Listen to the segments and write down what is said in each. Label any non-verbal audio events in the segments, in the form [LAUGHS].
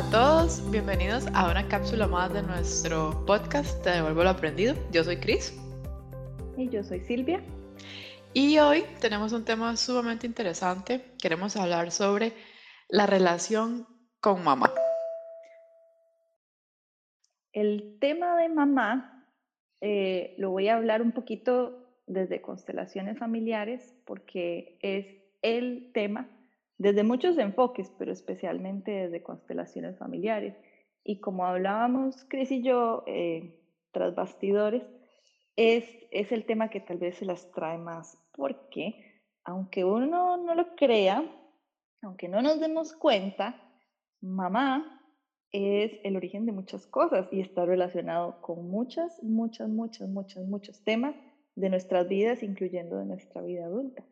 Hola a todos, bienvenidos a una cápsula más de nuestro podcast Te devuelvo lo aprendido. Yo soy Cris. Y yo soy Silvia. Y hoy tenemos un tema sumamente interesante. Queremos hablar sobre la relación con mamá. El tema de mamá eh, lo voy a hablar un poquito desde constelaciones familiares porque es el tema desde muchos enfoques, pero especialmente desde constelaciones familiares. Y como hablábamos Cris y yo eh, tras bastidores, es, es el tema que tal vez se las trae más, porque aunque uno no lo crea, aunque no nos demos cuenta, mamá es el origen de muchas cosas y está relacionado con muchas, muchas, muchas, muchos, muchos temas de nuestras vidas, incluyendo de nuestra vida adulta.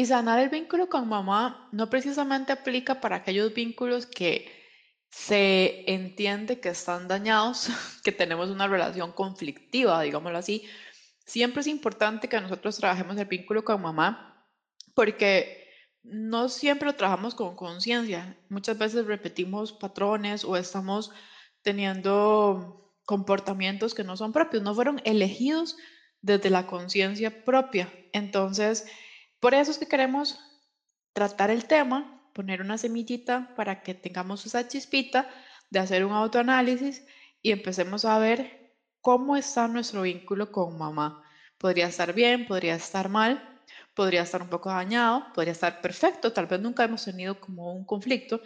Y sanar el vínculo con mamá no precisamente aplica para aquellos vínculos que se entiende que están dañados, [LAUGHS] que tenemos una relación conflictiva, digámoslo así. Siempre es importante que nosotros trabajemos el vínculo con mamá porque no siempre lo trabajamos con conciencia. Muchas veces repetimos patrones o estamos teniendo comportamientos que no son propios, no fueron elegidos desde la conciencia propia. Entonces, por eso es que queremos tratar el tema, poner una semillita para que tengamos esa chispita de hacer un autoanálisis y empecemos a ver cómo está nuestro vínculo con mamá. Podría estar bien, podría estar mal, podría estar un poco dañado, podría estar perfecto, tal vez nunca hemos tenido como un conflicto,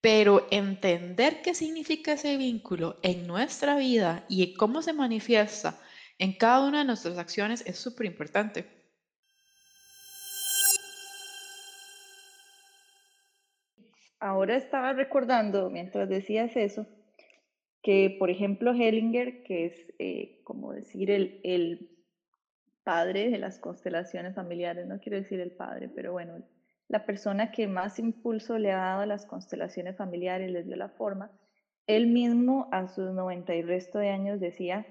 pero entender qué significa ese vínculo en nuestra vida y cómo se manifiesta en cada una de nuestras acciones es súper importante. Ahora estaba recordando, mientras decías eso, que por ejemplo Hellinger, que es eh, como decir el, el, padre de las constelaciones familiares, no quiero decir el padre, pero bueno, la persona que más impulso le ha dado a las constelaciones familiares, les dio la forma, él mismo a sus 90 y resto de años decía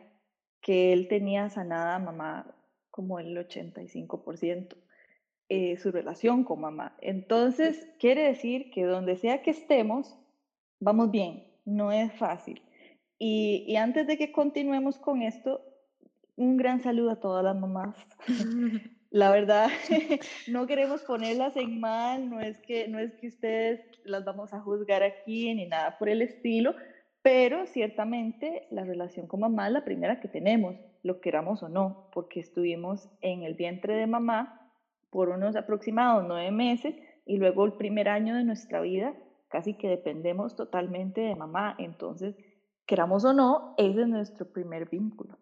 que él tenía sanada mamá como el 85%. Eh, su relación con mamá. Entonces, quiere decir que donde sea que estemos, vamos bien, no es fácil. Y, y antes de que continuemos con esto, un gran saludo a todas las mamás. [LAUGHS] La verdad, [LAUGHS] [LAUGHS] no queremos ponerlas en mal, no es que no es que ustedes las vamos a juzgar aquí ni nada por el estilo, pero ciertamente la relación con mamá es la primera que tenemos, lo queramos o no, porque estuvimos en el vientre de mamá por unos aproximados nueve meses y luego el primer año de nuestra vida casi que dependemos totalmente de mamá. Entonces, queramos o no, ese es nuestro primer vínculo.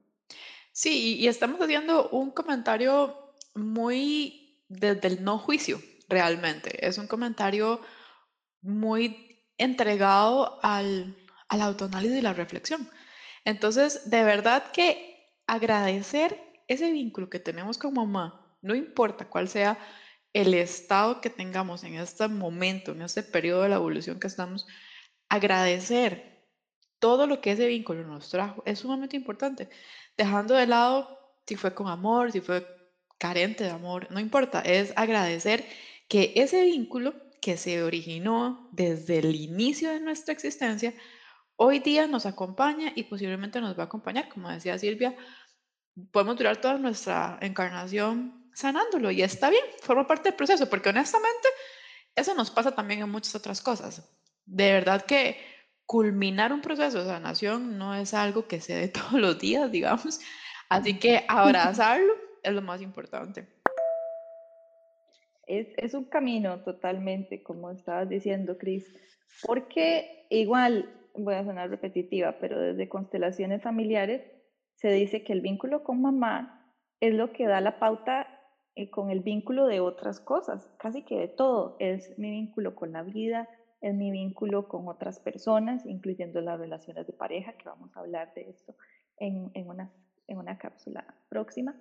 Sí, y estamos haciendo un comentario muy desde el no juicio, realmente. Es un comentario muy entregado al, al autoanálisis y la reflexión. Entonces, de verdad que agradecer ese vínculo que tenemos con mamá no importa cuál sea el estado que tengamos en este momento, en este periodo de la evolución que estamos, agradecer todo lo que ese vínculo nos trajo es sumamente importante, dejando de lado si fue con amor, si fue carente de amor, no importa, es agradecer que ese vínculo que se originó desde el inicio de nuestra existencia, hoy día nos acompaña y posiblemente nos va a acompañar, como decía Silvia, podemos durar toda nuestra encarnación sanándolo y está bien, forma parte del proceso, porque honestamente eso nos pasa también en muchas otras cosas. De verdad que culminar un proceso de sanación no es algo que se dé [LAUGHS] todos los días, digamos. Así que abrazarlo [LAUGHS] es lo más importante. Es, es un camino totalmente, como estabas diciendo, Cris, porque igual, voy a sonar repetitiva, pero desde constelaciones familiares se dice que el vínculo con mamá es lo que da la pauta eh, con el vínculo de otras cosas, casi que de todo. Es mi vínculo con la vida, es mi vínculo con otras personas, incluyendo las relaciones de pareja, que vamos a hablar de esto en, en, una, en una cápsula próxima.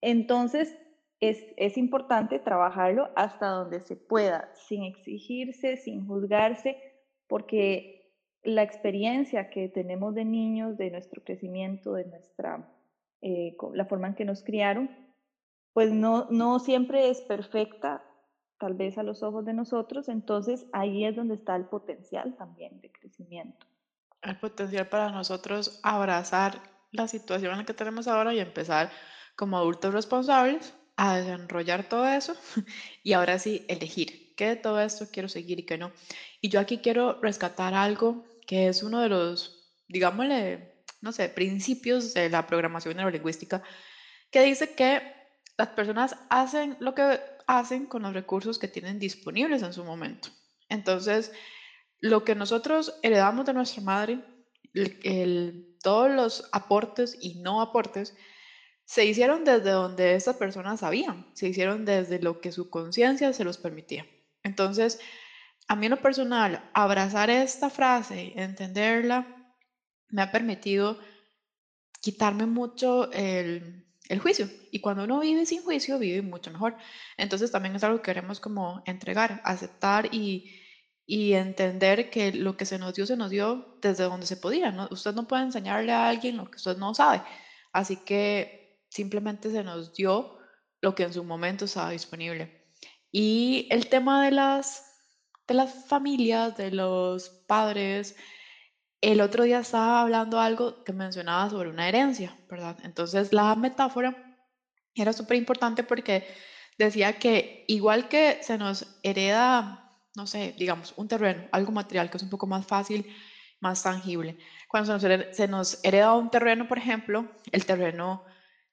Entonces, es, es importante trabajarlo hasta donde se pueda, sin exigirse, sin juzgarse, porque la experiencia que tenemos de niños, de nuestro crecimiento, de nuestra eh, la forma en que nos criaron, pues no, no siempre es perfecta, tal vez a los ojos de nosotros, entonces ahí es donde está el potencial también de crecimiento. El potencial para nosotros abrazar la situación en la que tenemos ahora y empezar como adultos responsables a desarrollar todo eso [LAUGHS] y ahora sí elegir qué de todo esto quiero seguir y qué no. Y yo aquí quiero rescatar algo que es uno de los, digámosle, no sé, principios de la programación neurolingüística, que dice que las personas hacen lo que hacen con los recursos que tienen disponibles en su momento. Entonces, lo que nosotros heredamos de nuestra madre, todos los aportes y no aportes, se hicieron desde donde estas personas sabían, se hicieron desde lo que su conciencia se los permitía. Entonces, a mí en lo personal, abrazar esta frase, entenderla, me ha permitido quitarme mucho el, el juicio. Y cuando uno vive sin juicio, vive mucho mejor. Entonces también es algo que queremos como entregar, aceptar y, y entender que lo que se nos dio, se nos dio desde donde se podía. ¿no? Usted no puede enseñarle a alguien lo que usted no sabe. Así que simplemente se nos dio lo que en su momento estaba disponible. Y el tema de las, de las familias, de los padres, el otro día estaba hablando algo que mencionaba sobre una herencia, ¿verdad? Entonces la metáfora era súper importante porque decía que igual que se nos hereda, no sé, digamos, un terreno, algo material que es un poco más fácil, más tangible. Cuando se nos, hereda un terreno, por ejemplo, el terreno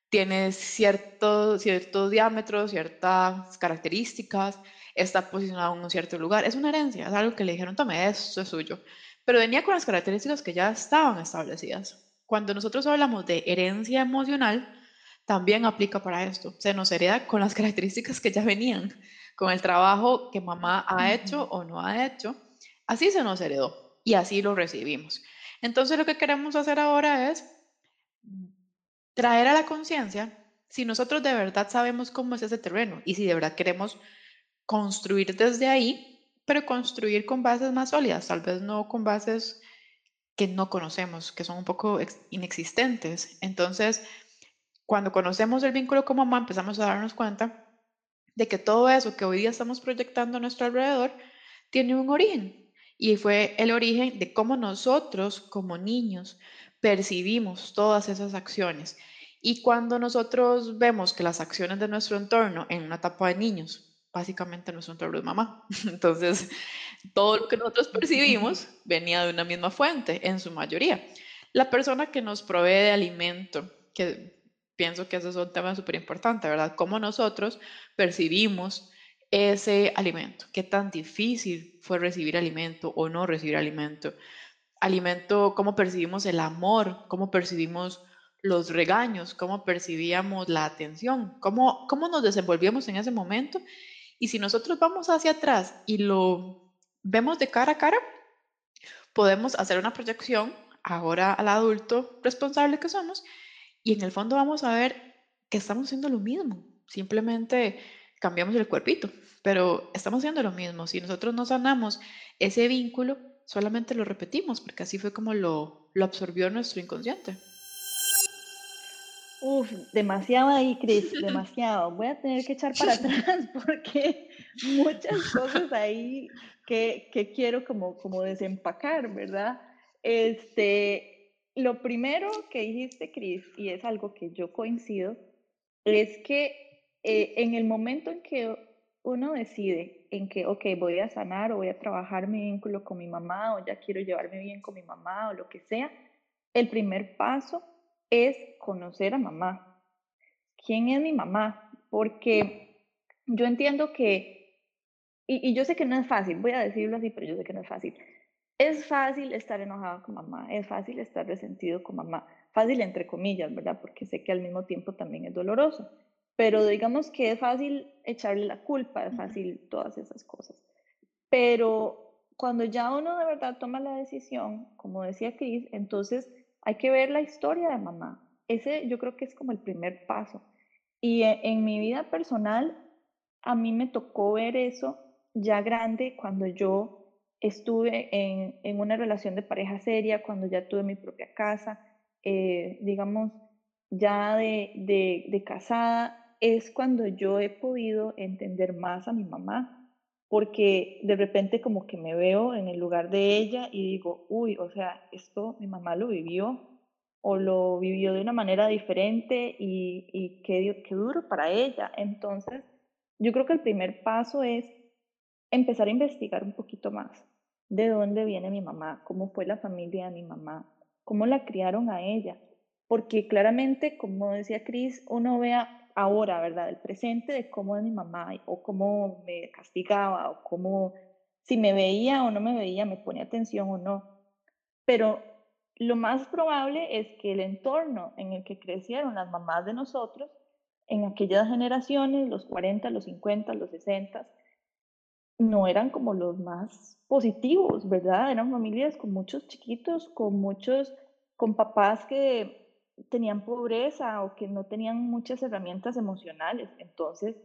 tiene cierto, cierto diámetro, ciertas características, está posicionado en un cierto lugar. Es una herencia, es algo que le dijeron, tome, esto es suyo. Pero venía con las características que ya estaban establecidas. Cuando nosotros hablamos de herencia emocional, también aplica para esto. Se nos hereda con las [LAUGHS] características que ya venían, con el trabajo que mamá ha hecho o no ha hecho. Así se nos heredó y así lo recibimos. Entonces lo que queremos hacer ahora es traer a la conciencia si nosotros de verdad sabemos cómo es ese terreno y si de verdad queremos construir desde ahí, pero construir con bases más sólidas, tal vez no con bases que no conocemos, que son un poco inexistentes. Entonces, cuando conocemos el vínculo con mamá, empezamos a darnos cuenta de que todo eso que hoy día estamos proyectando a nuestro alrededor tiene un origen. Y fue el origen de cómo nosotros como niños percibimos todas esas acciones. Y cuando nosotros vemos que las acciones de nuestro entorno en una etapa de niños, básicamente nuestro entorno es mamá, [LAUGHS] entonces todo lo que nosotros percibimos venía de una misma fuente, en su mayoría. La persona que nos provee de alimento, que pienso que ese es un tema súper importante, ¿verdad? Cómo nosotros percibimos ese alimento, qué tan difícil fue recibir alimento o no recibir alimento alimento, cómo percibimos el amor, cómo percibimos los regaños, cómo percibíamos la atención, cómo, cómo nos desenvolvíamos en ese momento. Y si nosotros vamos hacia atrás y lo vemos de cara a cara, podemos hacer una proyección ahora al adulto responsable que somos y en el fondo vamos a ver que estamos haciendo lo mismo, simplemente cambiamos el cuerpito, pero estamos haciendo lo mismo. Si nosotros no sanamos ese vínculo, solamente lo repetimos, porque así fue como lo, lo absorbió nuestro inconsciente. Uf, demasiado ahí, Cris, demasiado. Voy a tener que echar para [LAUGHS] atrás porque muchas cosas ahí que, que quiero como, como desempacar, ¿verdad? Este, lo primero que dijiste, Cris, y es algo que yo coincido, es que eh, en el momento en que uno decide en que, ok, voy a sanar o voy a trabajar mi vínculo con mi mamá o ya quiero llevarme bien con mi mamá o lo que sea, el primer paso es conocer a mamá. ¿Quién es mi mamá? Porque yo entiendo que, y, y yo sé que no es fácil, voy a decirlo así, pero yo sé que no es fácil. Es fácil estar enojado con mamá, es fácil estar resentido con mamá, fácil entre comillas, ¿verdad? Porque sé que al mismo tiempo también es doloroso pero digamos que es fácil echarle la culpa, es fácil todas esas cosas. Pero cuando ya uno de verdad toma la decisión, como decía Cris, entonces hay que ver la historia de mamá. Ese yo creo que es como el primer paso. Y e, en, mi vida personal, a mí me tocó ver eso ya grande cuando yo estuve en, en una relación de pareja seria, cuando ya tuve mi propia casa, eh, digamos, ya de, de, casada, es cuando yo he podido entender más a mi mamá, porque de repente como que me veo en el lugar de ella y digo, uy, o sea, esto mi mamá lo vivió o lo vivió de una manera diferente y, y qué, qué duro para ella. Entonces, yo creo que el primer paso es empezar a investigar un poquito más de dónde viene mi mamá, cómo fue la familia de mi mamá, cómo la criaron a ella, porque claramente, como decía Cris, uno vea ahora, ¿verdad? El presente de cómo es mi mamá o cómo me castigaba o cómo, si me veía o no me veía, me ponía atención o no. Pero lo más probable es que el entorno en el que crecieron las mamás de nosotros, en aquellas generaciones, los 40, los 50, los 60, no eran como los más positivos, ¿verdad? Eran familias con muchos chiquitos, con muchos, con papás que tenían pobreza o que no tenían muchas herramientas emocionales. Entonces,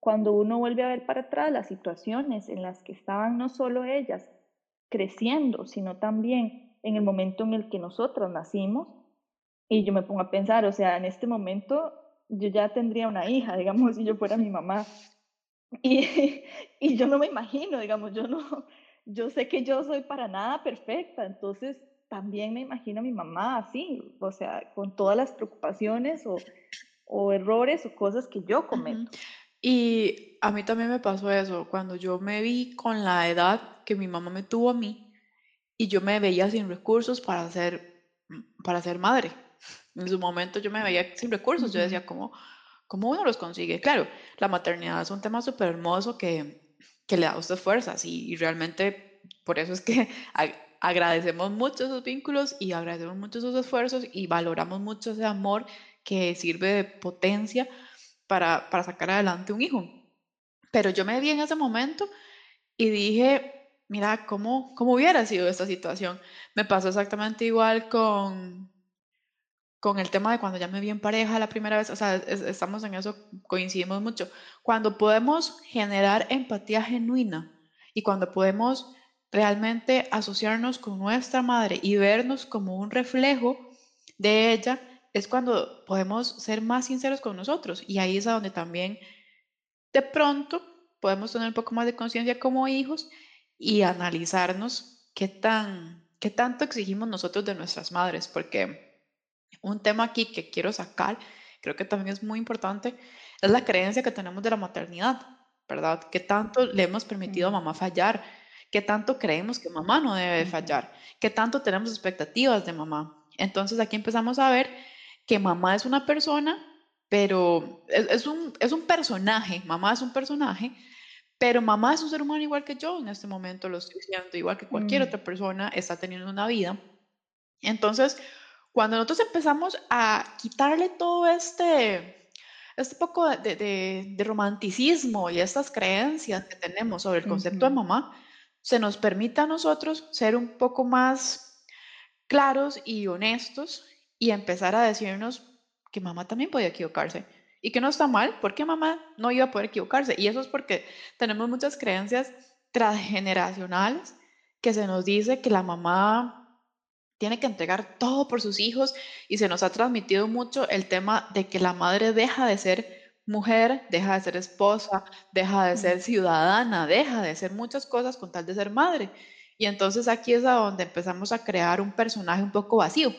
cuando uno vuelve a ver para atrás las situaciones en las que estaban no solo ellas creciendo, sino también en el momento en el que nosotros nacimos, y yo me pongo a pensar, o sea, en este momento yo ya tendría una hija, [LAUGHS] digamos, si yo fuera mi mamá. Y, [LAUGHS] y yo no me imagino, digamos, yo no, yo sé que yo soy para nada perfecta, entonces también me imagino a mi mamá así, o sea, con todas las preocupaciones o, o errores o cosas que yo cometo. Y a mí también me pasó eso, cuando yo me vi con la edad que mi mamá me tuvo a mí y yo me veía sin recursos para ser, para ser madre. En su momento yo me veía sin recursos, yo decía, ¿cómo, ¿cómo uno los consigue? Claro, la maternidad es un tema súper hermoso que, que le da a usted fuerzas y, y realmente por eso es que [LAUGHS] agradecemos mucho esos vínculos y agradecemos mucho esos esfuerzos y valoramos mucho ese amor que sirve de potencia para, para sacar adelante un hijo. Pero yo me vi en ese momento y dije, mira, ¿cómo, cómo hubiera sido esta situación? Me pasó exactamente igual con, con el tema de cuando ya me vi en pareja la primera vez, o sea, estamos en eso, coincidimos mucho. Cuando podemos generar empatía genuina y cuando podemos realmente asociarnos con nuestra madre y vernos como un reflejo de ella, es cuando podemos ser más sinceros con nosotros. Y ahí es a donde también de pronto podemos tener un poco más de conciencia como hijos y analizarnos qué, tan, qué tanto exigimos nosotros de nuestras madres. Porque un tema aquí que quiero sacar, creo que también es muy importante, es la creencia que tenemos de la maternidad, ¿verdad? ¿Qué tanto le hemos permitido a mamá fallar? ¿Qué tanto creemos que mamá no debe fallar? ¿Qué tanto tenemos expectativas de mamá? Entonces aquí empezamos a ver que mamá es una persona, pero es, un, es un personaje, mamá es un personaje, pero mamá es un ser humano igual que yo en este momento, lo estoy diciendo, igual que cualquier mm. otra persona está teniendo una vida. Entonces, cuando nosotros empezamos a quitarle todo este, este poco de, romanticismo y estas creencias que tenemos sobre el concepto de mamá, se nos permita a nosotros ser un poco más claros y honestos y empezar a decirnos que mamá también podía equivocarse y que no está mal porque mamá no iba a poder equivocarse. Y eso es porque tenemos muchas creencias transgeneracionales que se nos dice que la mamá tiene que entregar todo por sus hijos y se nos ha transmitido mucho el tema de que la madre deja de ser mujer, deja de ser esposa, deja de ser ciudadana, deja de ser muchas cosas con tal de ser madre. Y entonces aquí es a donde empezamos a crear un personaje un poco vacío.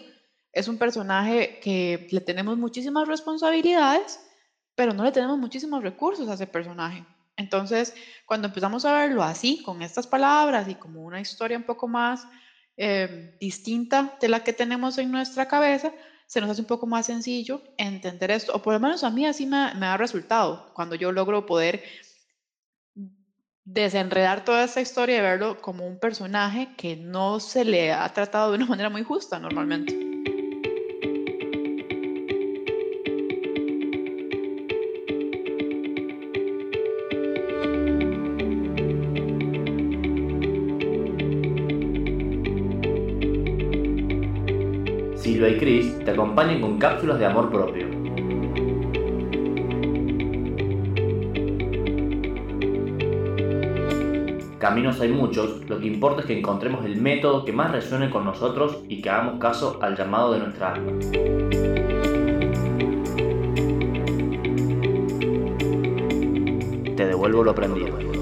Es un personaje que le tenemos muchísimas responsabilidades, pero no le tenemos muchísimos recursos a ese personaje. Entonces, cuando empezamos a verlo así, con estas palabras y como una historia un poco más eh, distinta de la que tenemos en nuestra cabeza, se nos hace un poco más sencillo entender esto, o por lo menos a mí así me, me ha resultado, cuando yo logro poder desenredar toda esta historia y verlo como un personaje que no se le ha tratado de una [LAUGHS] manera muy justa normalmente. Y Chris te acompañan con cápsulas de amor propio. Caminos hay muchos, lo que importa es que encontremos el método que más resuene con nosotros y que hagamos caso al llamado de nuestra alma. Te devuelvo lo aprendido.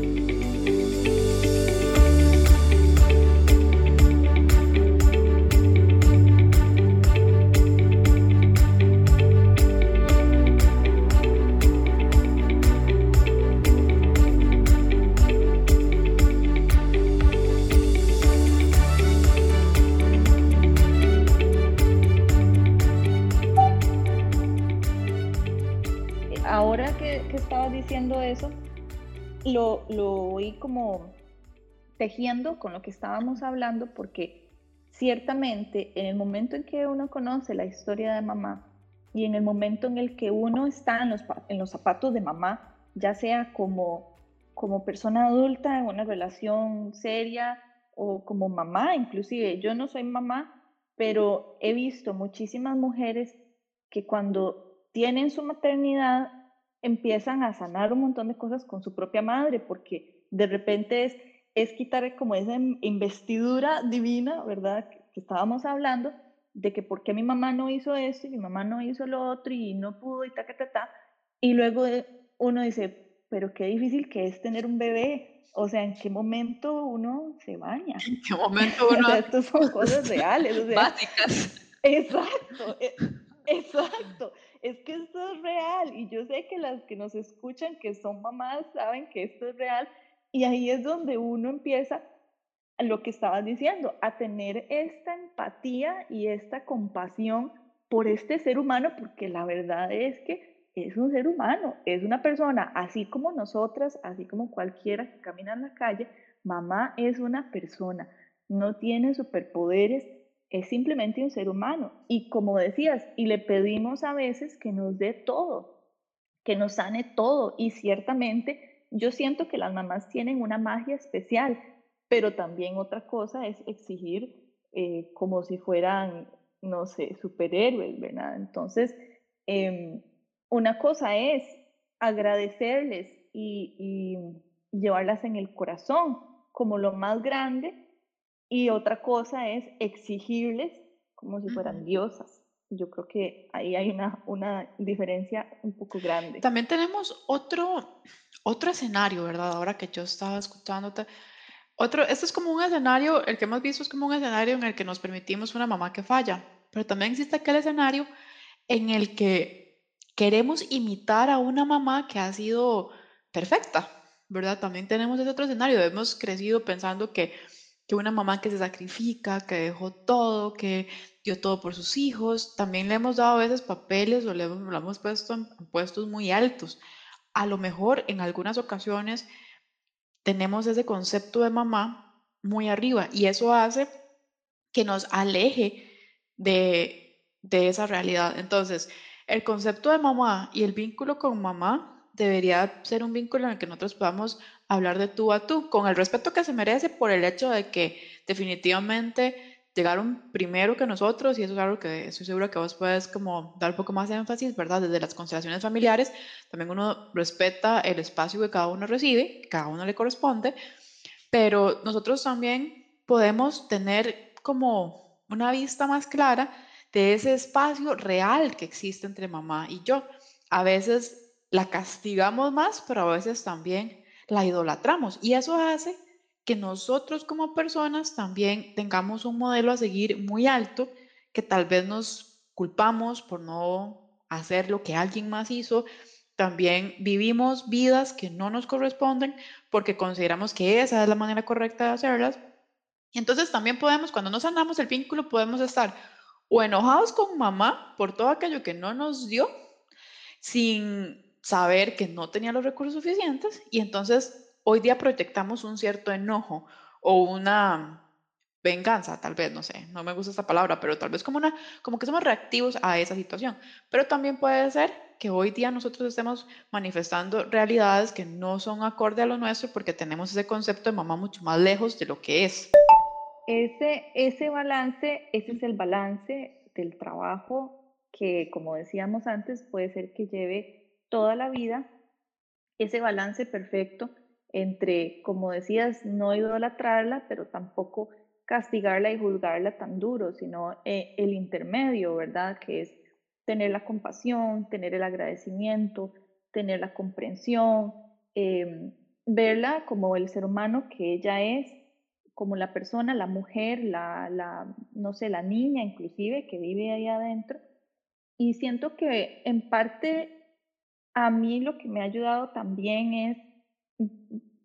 Oí como tejiendo con lo que estábamos hablando, porque ciertamente en el momento en que uno conoce la historia de mamá y en el momento en el que uno está en los, en los zapatos de mamá, ya sea como, como persona adulta en una relación seria o como mamá, inclusive yo no soy mamá, pero he visto muchísimas mujeres que cuando tienen su maternidad empiezan a sanar un montón de cosas con su propia madre, porque de repente es, es quitar como esa in- investidura divina, ¿verdad? Que, estábamos hablando, de que por qué mi mamá no hizo esto y mi mamá no hizo lo otro y no pudo y ta, ta, ta, ta. Y luego eh, uno dice, pero qué difícil que es tener un bebé. O sea, ¿en qué momento uno se baña? ¿En qué momento [LAUGHS] O uno sea, estas son cosas reales. O [LAUGHS] sea, básicas? [LAUGHS] Exacto, e- exacto. Es que esto es real y yo sé que las que nos escuchan, que son mamás, saben que esto es real y ahí es donde uno empieza lo que estabas diciendo, a tener esta empatía y esta compasión por este ser humano, porque la verdad es que es un ser humano, es una persona, así como nosotras, así como cualquiera que camina en la calle, mamá es una persona, no tiene superpoderes, es simplemente un ser humano. Y como decías, y le pedimos a veces que nos dé todo, que nos sane todo. Y ciertamente yo siento que las mamás tienen una magia especial, pero también otra cosa es exigir eh, como si fueran, no sé, superhéroes, ¿verdad? Entonces, em, una cosa es agradecerles y, y llevarlas en el corazón como lo más grande y otra cosa es exigirles como si fueran Ujú. diosas. Yo creo que ahí hay una, una diferencia un poco grande. También tenemos otro, otro escenario, ¿verdad? Ahora que yo estaba escuchándote. Otro, este es como un escenario, el que hemos visto es como un escenario en el que nos permitimos una mamá que falla, pero también existe aquel escenario en el que queremos imitar a una mamá que ha sido perfecta, ¿verdad? También tenemos ese otro escenario. Hemos crecido pensando que, que una mamá que se sacrifica, que dejó todo, que dio todo por sus hijos, también le hemos dado a veces papeles o le hemos, hemos puesto en puestos muy altos. A lo mejor en algunas ocasiones tenemos ese concepto de mamá muy arriba y eso hace que nos aleje de, de esa realidad. Entonces, el concepto de mamá y el vínculo con mamá debería ser un vínculo en el que nosotros podamos hablar de tú a tú, con el respeto que se merece por el hecho de que definitivamente llegaron primero que nosotros y eso es algo que estoy segura que vos puedes como dar un poco más de énfasis, ¿verdad? Desde las constelaciones familiares, también uno respeta el espacio que cada uno recibe, que cada uno le corresponde, pero nosotros también podemos tener como una vista más clara de ese espacio real que existe entre mamá y yo. A veces la castigamos más, pero a veces también la idolatramos y eso hace que nosotros como personas también tengamos un modelo a seguir muy alto, que tal vez nos culpamos por no hacer lo que alguien más hizo. También vivimos vidas que no nos corresponden porque consideramos que esa es la manera correcta de hacerlas. Entonces también podemos, cuando no sanamos el vínculo, podemos estar o enojados con mamá por todo aquello que no nos dio, sin saber que no tenía los recursos suficientes, y entonces hoy día proyectamos un cierto enojo o una venganza, tal vez, no sé, no me gusta esta palabra, pero tal vez como una, como que somos reactivos a esa situación. Pero también puede ser que hoy día nosotros estemos manifestando realidades que no son acorde a lo nuestro porque tenemos ese concepto de mamá mucho más lejos de lo que es. Ese, ese balance, ese es el balance del trabajo que, como decíamos antes, puede ser que lleve toda la vida. Ese balance perfecto entre, como decías, no idolatrarla, pero tampoco castigarla y juzgarla tan duro, sino eh, el intermedio, ¿verdad? Que es tener la compasión, tener el agradecimiento, tener la comprensión, em, verla como el ser humano que ella es, como la persona, la mujer, la, la, no sé, la niña inclusive que vive ahí adentro. Y siento que en parte a mí lo que me ha ayudado también es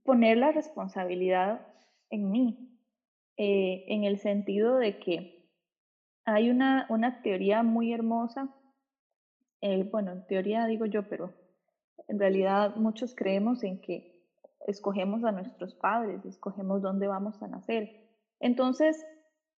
poner la responsabilidad en mí, eh, en el sentido de que hay una, una teoría muy hermosa, eh, bueno, en teoría digo yo, pero en realidad muchos creemos en que escogemos a nuestros padres, escogemos dónde vamos a nacer. Entonces,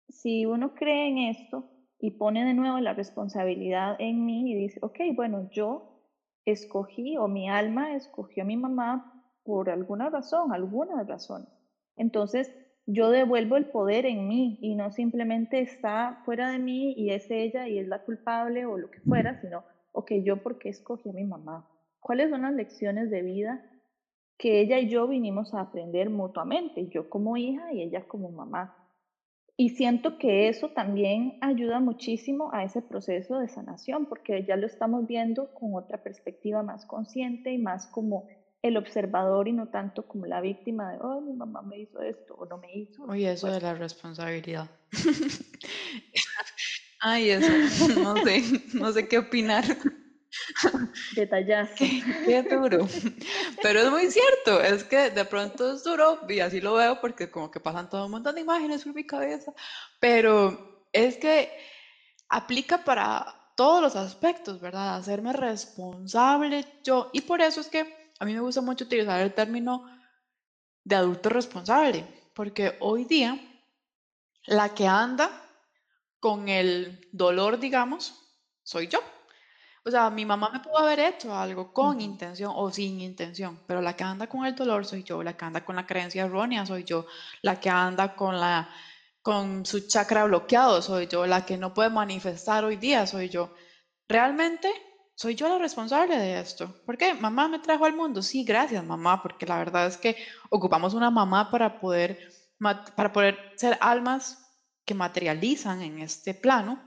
si uno cree en esto y pone de nuevo la responsabilidad en mí y dice, ok, bueno, yo escogí o mi alma escogió a mi mamá por alguna razón, algunas razones. Entonces, yo devuelvo el poder en mí y no simplemente está fuera de mí y es ella y es la culpable o lo que fuera, sino, ok, yo por qué escogí a mi mamá. ¿Cuáles son las lecciones de vida que ella y yo vinimos a aprender mutuamente? Yo como hija y ella como mamá. Y siento que eso también ayuda muchísimo a ese proceso de sanación, porque ya lo estamos viendo con otra perspectiva más consciente y más como el observador y no tanto como la víctima de, oh, mi mamá me hizo esto o no me hizo. Oye, eso de la responsabilidad. [LAUGHS] Ay, eso, no sé, no sé qué opinar. Detallazo. Qué, qué, duro. Pero es muy cierto, es que de pronto es duro y así lo veo porque como que pasan todo un montón de imágenes por mi cabeza, pero es que aplica para todos los aspectos, ¿verdad? Hacerme responsable yo. Y por eso es que a mí me gusta mucho utilizar el término de adulto responsable, porque hoy día la que anda con el dolor, digamos, soy yo. O sea, mi mamá me pudo haber hecho algo con intención o sin intención, pero la que anda con el dolor soy yo, la que anda con la creencia errónea soy yo, la que anda con la con su chakra bloqueado soy yo, la que no puede manifestar hoy día soy yo. Realmente soy yo la responsable de esto. ¿Por qué? Mamá me trajo al mundo. Sí, gracias, mamá, porque la verdad es que ocupamos una mamá para poder, para poder ser almas que materializan en este plano.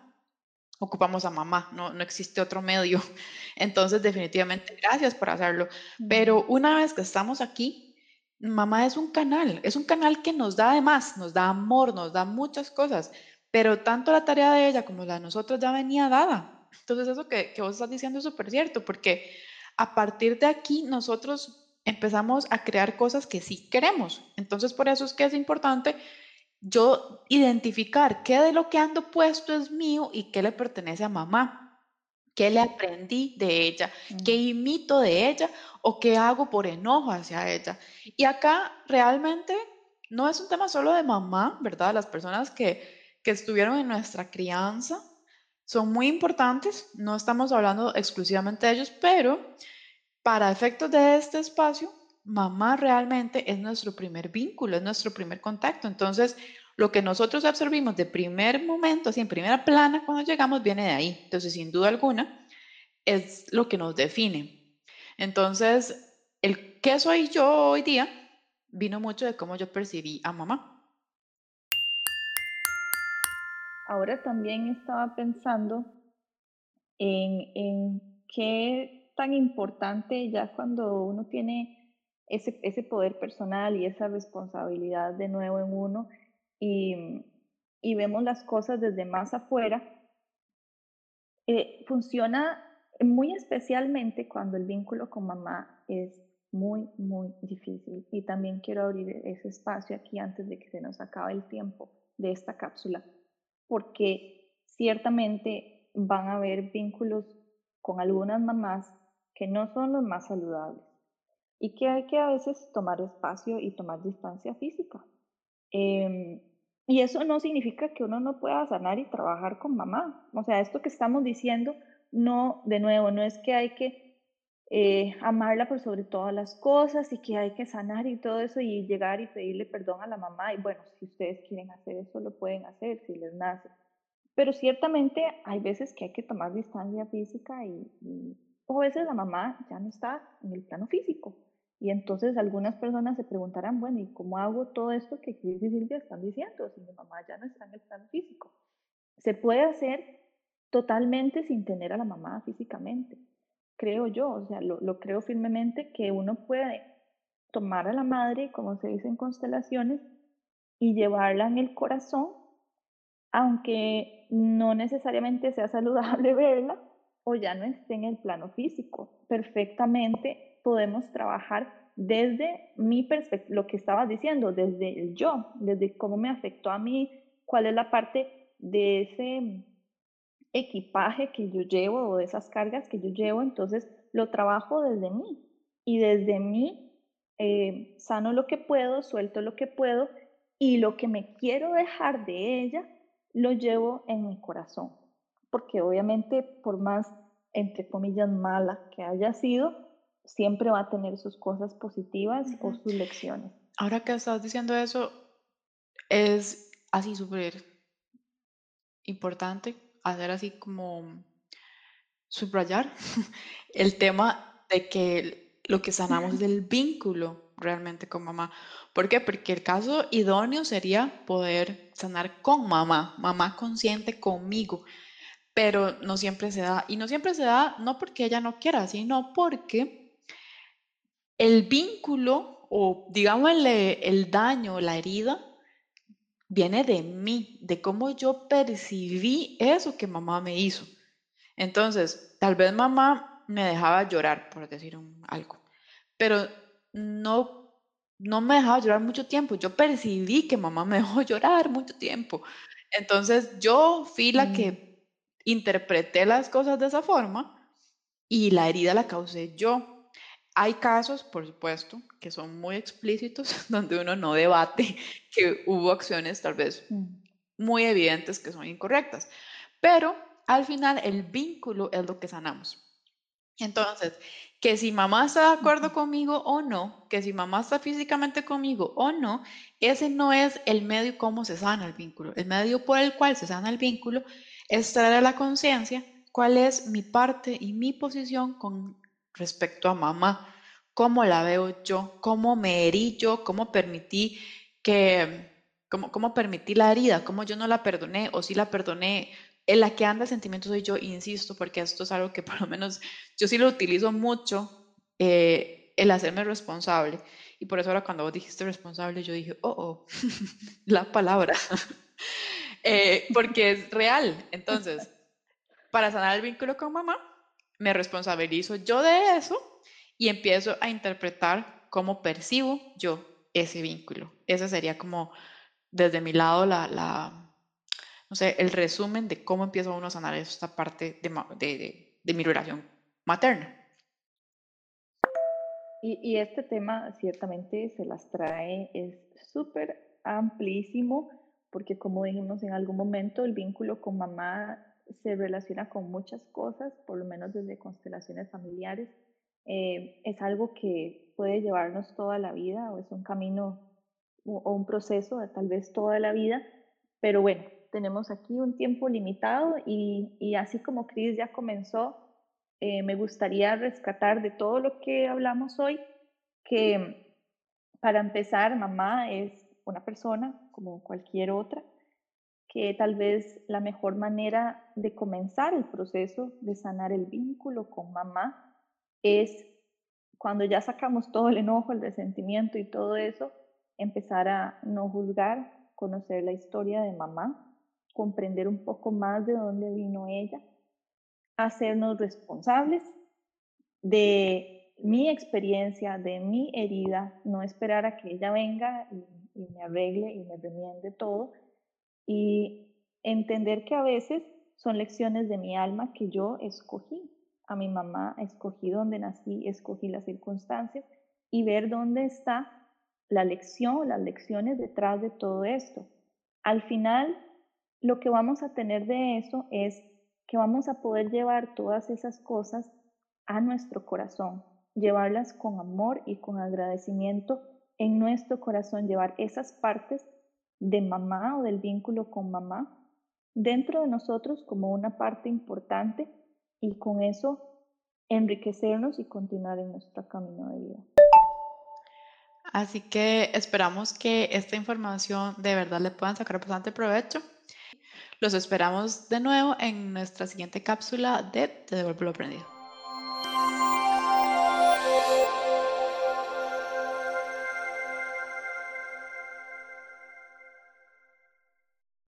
Ocupamos a mamá, no, no existe otro medio. [LAUGHS] Entonces, definitivamente, gracias por hacerlo. Pero una vez que estamos aquí, mamá es un canal, es un canal que nos da además, nos da amor, nos da muchas cosas, pero tanto la tarea de ella como la de nosotros ya venía dada. Entonces eso que, que vos estás diciendo es súper cierto, porque a partir de aquí nosotros empezamos a crear cosas que sí queremos. Entonces por eso es que es importante yo identificar qué de lo que ando puesto es mío y qué le pertenece a mamá. ¿Qué le aprendí de ella? ¿Qué imito de ella? ¿O qué hago por enojo hacia ella? Y acá realmente no es un tema solo de mamá, ¿verdad? Las personas que, que estuvieron en nuestra crianza son muy importantes, no estamos hablando exclusivamente de ellos, pero para efectos de este espacio, mamá realmente es nuestro primer vínculo, es nuestro primer contacto. Entonces, lo que nosotros absorbimos de primer momento, así en primera plana, cuando llegamos, viene de ahí. Entonces, sin duda alguna, es lo que nos define. Entonces, el qué soy yo hoy día vino mucho de cómo yo percibí a mamá. Ahora también estaba pensando en, en qué tan importante ya cuando uno tiene ese, ese poder personal y esa responsabilidad de nuevo en uno y, y vemos las cosas desde más afuera, eh, funciona muy especialmente cuando el vínculo con mamá es muy, muy difícil. Y también quiero abrir ese espacio aquí antes de que se nos acabe el tiempo de esta cápsula porque ciertamente van a haber vínculos con algunas mamás que no son los más saludables y que hay que a veces tomar espacio y tomar distancia física. Eh, y eso no significa que uno no pueda sanar y trabajar con mamá. O sea, esto que estamos diciendo, no, de nuevo, no es que hay que eh, amarla por sobre todas las cosas y que hay que sanar y todo eso y llegar y pedirle perdón a la mamá. Y bueno, si ustedes quieren hacer eso, lo pueden hacer si les nace. Pero ciertamente hay veces que hay que tomar distancia física y, y o a veces la mamá ya no está en el plano físico. Y entonces algunas personas se preguntarán, bueno, ¿y cómo hago todo esto que Cris y Silvia están diciendo si mi mamá ya no está en el plano físico? Se puede hacer totalmente sin tener a la mamá físicamente creo yo, o sea, lo, lo, creo firmemente que uno puede tomar a la madre, como se dice en constelaciones, y llevarla en el corazón, aunque no necesariamente sea saludable [LAUGHS] verla o ya no esté en el plano físico. Perfectamente podemos trabajar desde mi perspectiva, lo que estabas diciendo, desde el yo, desde cómo me afectó a mí, cuál es la parte de ese equipaje que yo llevo o de esas cargas que yo llevo, entonces lo trabajo desde mí. Y desde mí eh, sano lo que puedo, suelto lo que puedo y lo que me quiero dejar de ella lo llevo en mi corazón, porque obviamente por más, entre comillas, mala que haya sido, siempre va a tener sus cosas positivas o sus lecciones. Ahora que estás diciendo eso, es así súper importante hacer así como subrayar [LAUGHS] el tema de que lo que sanamos es el vínculo realmente con mamá. ¿Por qué? Porque el caso idóneo sería poder sanar con mamá, mamá consciente conmigo, pero no siempre se da. Y no siempre se da no porque ella no quiera, sino porque el vínculo o digámosle el daño, la herida, viene de mí, de cómo yo percibí eso que mamá me hizo. Entonces, tal vez mamá me dejaba llorar, por decir algo, pero no, no me dejaba llorar mucho tiempo. Yo percibí que mamá me dejó [LAUGHS] llorar mucho tiempo. Entonces, yo fui la Mm, que interpreté las cosas de esa forma y la herida la causé yo. Hay casos, por supuesto, que son muy explícitos, [LAUGHS] donde uno no debate que hubo acciones tal vez muy evidentes que son incorrectas, pero al final el vínculo es lo que sanamos. Entonces, que si mamá está de acuerdo conmigo o no, que si mamá está físicamente conmigo o no, ese no es el medio cómo se sana el vínculo. El medio por el cual se sana el vínculo es traer a la conciencia cuál es mi parte y mi posición con respecto a mamá, cómo la veo yo, cómo me herí yo, cómo permití que, cómo, cómo permití la herida, cómo yo no la perdoné o si la perdoné. En la que anda el sentimiento soy yo, insisto, porque esto es algo que por lo menos yo sí lo utilizo mucho, eh, el hacerme responsable. Y por eso ahora cuando vos dijiste responsable, yo dije, oh, oh, [LAUGHS] la palabra, [LAUGHS] Eh, porque es real. Entonces, para sanar el vínculo con mamá, me responsabilizo yo de eso y empiezo a interpretar cómo percibo yo ese vínculo. Ese sería como desde mi lado la, no sé, el resumen de cómo empieza uno a sanar esta parte de, de, de- de mi relación materna. Y, y este tema ciertamente se las trae, es súper amplísimo, porque como dijimos en algún momento, el vínculo con mamá se relaciona con muchas cosas, por lo menos desde constelaciones familiares. Eh, es algo que puede llevarnos toda la vida o es un camino o, un proceso tal vez toda la vida, pero bueno, tenemos aquí un tiempo limitado y, y así como Cris ya comenzó, eh, me gustaría rescatar de todo lo que hablamos hoy que para empezar, mamá es una persona como cualquier otra, que tal vez la mejor manera de comenzar el proceso de sanar el vínculo con mamá es cuando ya sacamos todo el enojo, el resentimiento y todo eso, empezar a no juzgar, conocer la historia de mamá, comprender un poco más de dónde vino ella, hacernos responsables de mi experiencia, de mi herida, no esperar a que ella venga y, y me arregle y me remiende todo y entender que a veces son lecciones de mi alma que yo escogí. A mi mamá escogí donde nací, escogí las circunstancias y ver dónde está la lección, las lecciones detrás de todo esto. Al final, lo que vamos a tener de eso es que vamos a poder llevar todas esas cosas a nuestro corazón, llevarlas con amor y con agradecimiento en nuestro corazón, llevar esas partes de mamá o del vínculo con mamá dentro de nosotros como una parte importante y con eso enriquecernos y continuar en nuestro camino de vida. Así que esperamos que esta información de verdad le puedan sacar bastante provecho. Los esperamos de nuevo en nuestra siguiente cápsula de Te devuelvo lo aprendido.